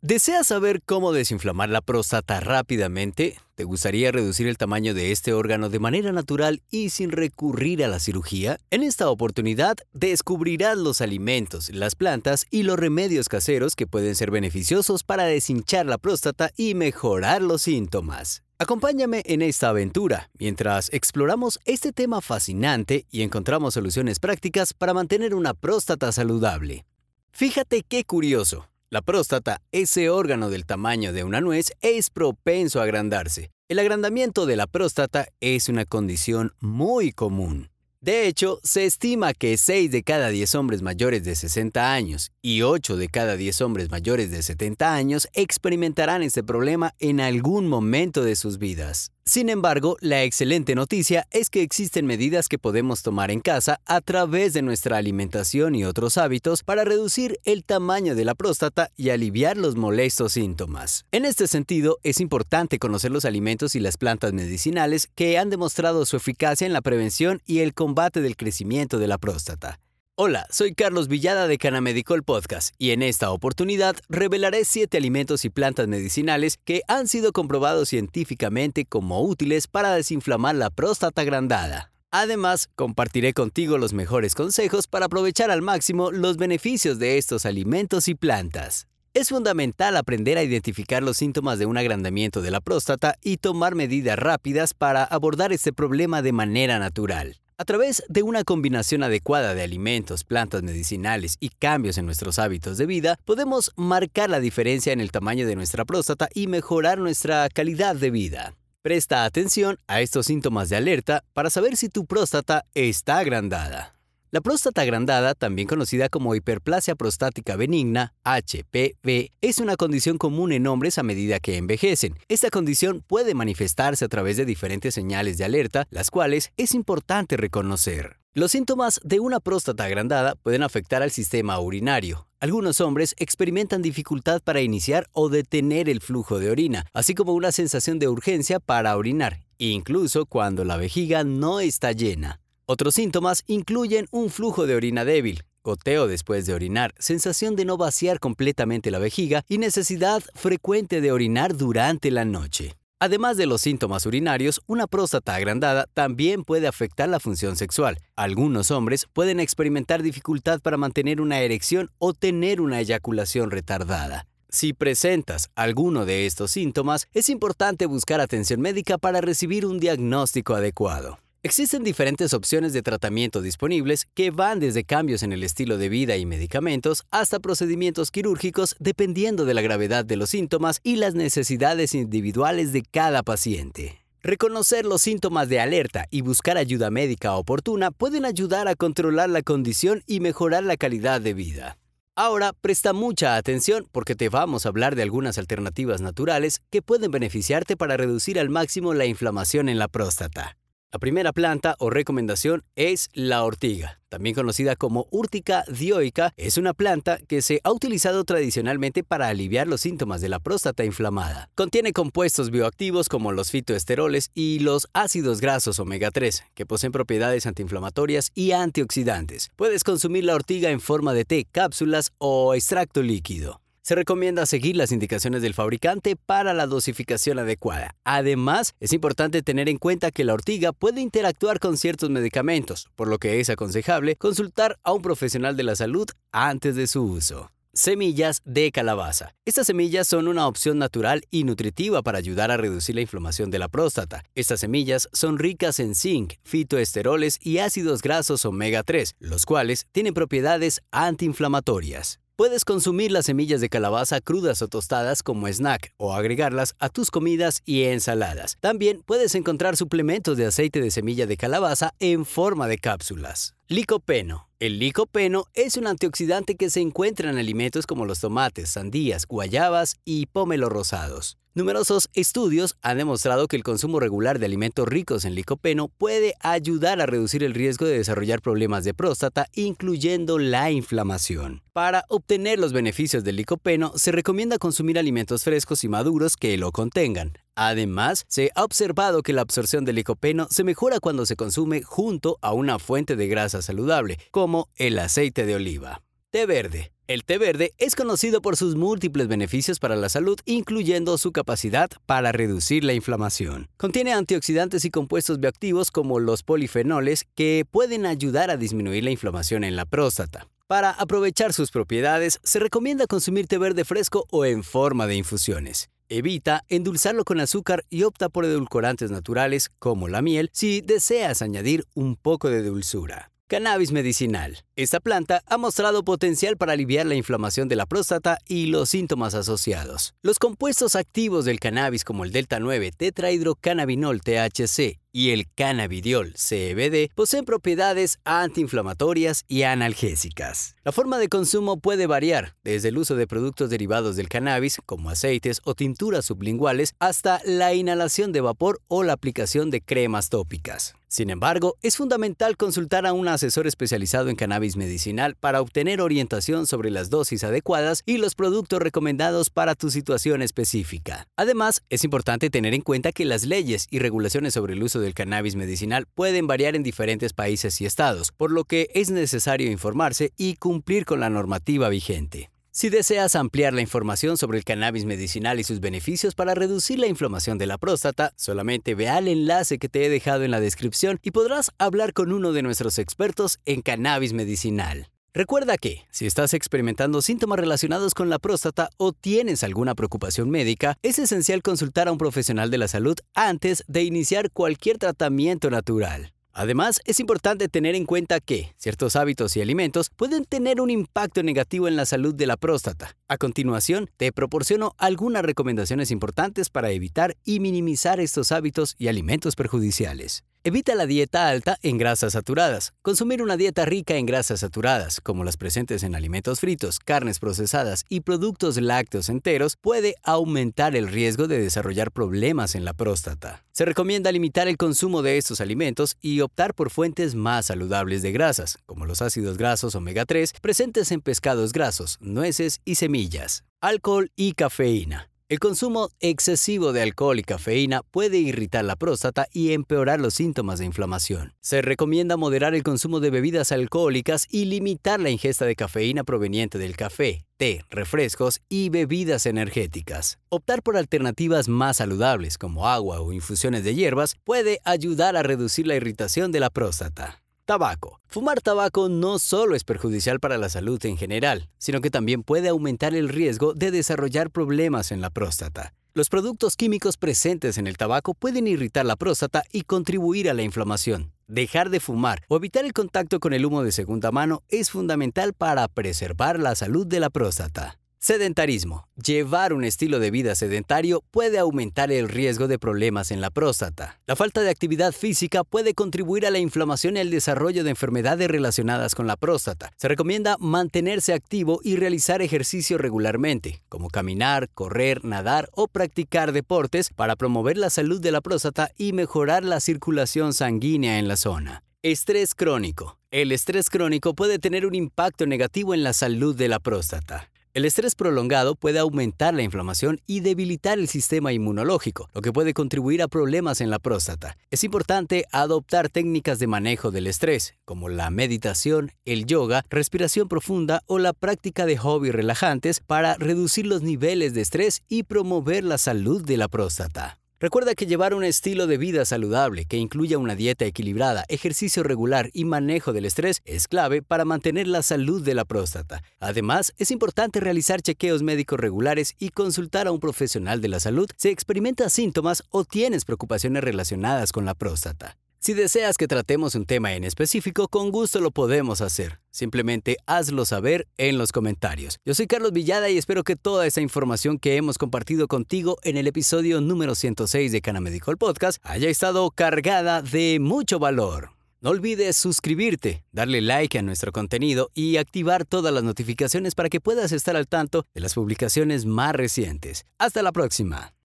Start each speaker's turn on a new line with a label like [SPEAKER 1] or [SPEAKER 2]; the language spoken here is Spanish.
[SPEAKER 1] ¿Deseas saber cómo desinflamar la próstata rápidamente? ¿Te gustaría reducir el tamaño de este órgano de manera natural y sin recurrir a la cirugía? En esta oportunidad descubrirás los alimentos, las plantas y los remedios caseros que pueden ser beneficiosos para deshinchar la próstata y mejorar los síntomas. Acompáñame en esta aventura mientras exploramos este tema fascinante y encontramos soluciones prácticas para mantener una próstata saludable. Fíjate qué curioso. La próstata, ese órgano del tamaño de una nuez, es propenso a agrandarse. El agrandamiento de la próstata es una condición muy común. De hecho, se estima que 6 de cada 10 hombres mayores de 60 años y 8 de cada 10 hombres mayores de 70 años experimentarán este problema en algún momento de sus vidas. Sin embargo, la excelente noticia es que existen medidas que podemos tomar en casa a través de nuestra alimentación y otros hábitos para reducir el tamaño de la próstata y aliviar los molestos síntomas. En este sentido, es importante conocer los alimentos y las plantas medicinales que han demostrado su eficacia en la prevención y el combate del crecimiento de la próstata. Hola, soy Carlos Villada de Canamedicol Podcast y en esta oportunidad revelaré 7 alimentos y plantas medicinales que han sido comprobados científicamente como útiles para desinflamar la próstata agrandada. Además, compartiré contigo los mejores consejos para aprovechar al máximo los beneficios de estos alimentos y plantas. Es fundamental aprender a identificar los síntomas de un agrandamiento de la próstata y tomar medidas rápidas para abordar este problema de manera natural. A través de una combinación adecuada de alimentos, plantas medicinales y cambios en nuestros hábitos de vida, podemos marcar la diferencia en el tamaño de nuestra próstata y mejorar nuestra calidad de vida. Presta atención a estos síntomas de alerta para saber si tu próstata está agrandada. La próstata agrandada, también conocida como hiperplasia prostática benigna, HPV, es una condición común en hombres a medida que envejecen. Esta condición puede manifestarse a través de diferentes señales de alerta, las cuales es importante reconocer. Los síntomas de una próstata agrandada pueden afectar al sistema urinario. Algunos hombres experimentan dificultad para iniciar o detener el flujo de orina, así como una sensación de urgencia para orinar, incluso cuando la vejiga no está llena. Otros síntomas incluyen un flujo de orina débil, goteo después de orinar, sensación de no vaciar completamente la vejiga y necesidad frecuente de orinar durante la noche. Además de los síntomas urinarios, una próstata agrandada también puede afectar la función sexual. Algunos hombres pueden experimentar dificultad para mantener una erección o tener una eyaculación retardada. Si presentas alguno de estos síntomas, es importante buscar atención médica para recibir un diagnóstico adecuado. Existen diferentes opciones de tratamiento disponibles que van desde cambios en el estilo de vida y medicamentos hasta procedimientos quirúrgicos dependiendo de la gravedad de los síntomas y las necesidades individuales de cada paciente. Reconocer los síntomas de alerta y buscar ayuda médica oportuna pueden ayudar a controlar la condición y mejorar la calidad de vida. Ahora presta mucha atención porque te vamos a hablar de algunas alternativas naturales que pueden beneficiarte para reducir al máximo la inflamación en la próstata. La primera planta o recomendación es la ortiga, también conocida como Urtica dioica. Es una planta que se ha utilizado tradicionalmente para aliviar los síntomas de la próstata inflamada. Contiene compuestos bioactivos como los fitoesteroles y los ácidos grasos omega 3, que poseen propiedades antiinflamatorias y antioxidantes. Puedes consumir la ortiga en forma de té, cápsulas o extracto líquido. Se recomienda seguir las indicaciones del fabricante para la dosificación adecuada. Además, es importante tener en cuenta que la ortiga puede interactuar con ciertos medicamentos, por lo que es aconsejable consultar a un profesional de la salud antes de su uso. Semillas de calabaza. Estas semillas son una opción natural y nutritiva para ayudar a reducir la inflamación de la próstata. Estas semillas son ricas en zinc, fitoesteroles y ácidos grasos omega 3, los cuales tienen propiedades antiinflamatorias. Puedes consumir las semillas de calabaza crudas o tostadas como snack o agregarlas a tus comidas y ensaladas. También puedes encontrar suplementos de aceite de semilla de calabaza en forma de cápsulas. Licopeno. El licopeno es un antioxidante que se encuentra en alimentos como los tomates, sandías, guayabas y pómelos rosados. Numerosos estudios han demostrado que el consumo regular de alimentos ricos en licopeno puede ayudar a reducir el riesgo de desarrollar problemas de próstata, incluyendo la inflamación. Para obtener los beneficios del licopeno, se recomienda consumir alimentos frescos y maduros que lo contengan. Además, se ha observado que la absorción del licopeno se mejora cuando se consume junto a una fuente de grasa saludable, como el aceite de oliva. Té verde. El té verde es conocido por sus múltiples beneficios para la salud, incluyendo su capacidad para reducir la inflamación. Contiene antioxidantes y compuestos bioactivos como los polifenoles que pueden ayudar a disminuir la inflamación en la próstata. Para aprovechar sus propiedades, se recomienda consumir té verde fresco o en forma de infusiones. Evita endulzarlo con azúcar y opta por edulcorantes naturales como la miel si deseas añadir un poco de dulzura. Cannabis medicinal. Esta planta ha mostrado potencial para aliviar la inflamación de la próstata y los síntomas asociados. Los compuestos activos del cannabis como el delta 9 tetrahidrocannabinol THC y el cannabidiol CBD poseen propiedades antiinflamatorias y analgésicas. La forma de consumo puede variar, desde el uso de productos derivados del cannabis, como aceites o tinturas sublinguales, hasta la inhalación de vapor o la aplicación de cremas tópicas. Sin embargo, es fundamental consultar a un asesor especializado en cannabis medicinal para obtener orientación sobre las dosis adecuadas y los productos recomendados para tu situación específica. Además, es importante tener en cuenta que las leyes y regulaciones sobre el uso del cannabis medicinal pueden variar en diferentes países y estados, por lo que es necesario informarse y cumplir con la normativa vigente. Si deseas ampliar la información sobre el cannabis medicinal y sus beneficios para reducir la inflamación de la próstata, solamente ve al enlace que te he dejado en la descripción y podrás hablar con uno de nuestros expertos en cannabis medicinal. Recuerda que, si estás experimentando síntomas relacionados con la próstata o tienes alguna preocupación médica, es esencial consultar a un profesional de la salud antes de iniciar cualquier tratamiento natural. Además, es importante tener en cuenta que ciertos hábitos y alimentos pueden tener un impacto negativo en la salud de la próstata. A continuación, te proporciono algunas recomendaciones importantes para evitar y minimizar estos hábitos y alimentos perjudiciales. Evita la dieta alta en grasas saturadas. Consumir una dieta rica en grasas saturadas, como las presentes en alimentos fritos, carnes procesadas y productos lácteos enteros, puede aumentar el riesgo de desarrollar problemas en la próstata. Se recomienda limitar el consumo de estos alimentos y optar por fuentes más saludables de grasas, como los ácidos grasos omega 3 presentes en pescados grasos, nueces y semillas. Alcohol y cafeína. El consumo excesivo de alcohol y cafeína puede irritar la próstata y empeorar los síntomas de inflamación. Se recomienda moderar el consumo de bebidas alcohólicas y limitar la ingesta de cafeína proveniente del café, té, refrescos y bebidas energéticas. Optar por alternativas más saludables como agua o infusiones de hierbas puede ayudar a reducir la irritación de la próstata. Tabaco. Fumar tabaco no solo es perjudicial para la salud en general, sino que también puede aumentar el riesgo de desarrollar problemas en la próstata. Los productos químicos presentes en el tabaco pueden irritar la próstata y contribuir a la inflamación. Dejar de fumar o evitar el contacto con el humo de segunda mano es fundamental para preservar la salud de la próstata. Sedentarismo. Llevar un estilo de vida sedentario puede aumentar el riesgo de problemas en la próstata. La falta de actividad física puede contribuir a la inflamación y al desarrollo de enfermedades relacionadas con la próstata. Se recomienda mantenerse activo y realizar ejercicio regularmente, como caminar, correr, nadar o practicar deportes para promover la salud de la próstata y mejorar la circulación sanguínea en la zona. Estrés crónico. El estrés crónico puede tener un impacto negativo en la salud de la próstata. El estrés prolongado puede aumentar la inflamación y debilitar el sistema inmunológico, lo que puede contribuir a problemas en la próstata. Es importante adoptar técnicas de manejo del estrés, como la meditación, el yoga, respiración profunda o la práctica de hobbies relajantes para reducir los niveles de estrés y promover la salud de la próstata. Recuerda que llevar un estilo de vida saludable que incluya una dieta equilibrada, ejercicio regular y manejo del estrés es clave para mantener la salud de la próstata. Además, es importante realizar chequeos médicos regulares y consultar a un profesional de la salud si experimentas síntomas o tienes preocupaciones relacionadas con la próstata. Si deseas que tratemos un tema en específico, con gusto lo podemos hacer. Simplemente hazlo saber en los comentarios. Yo soy Carlos Villada y espero que toda esa información que hemos compartido contigo en el episodio número 106 de Cana Medical Podcast haya estado cargada de mucho valor. No olvides suscribirte, darle like a nuestro contenido y activar todas las notificaciones para que puedas estar al tanto de las publicaciones más recientes. Hasta la próxima.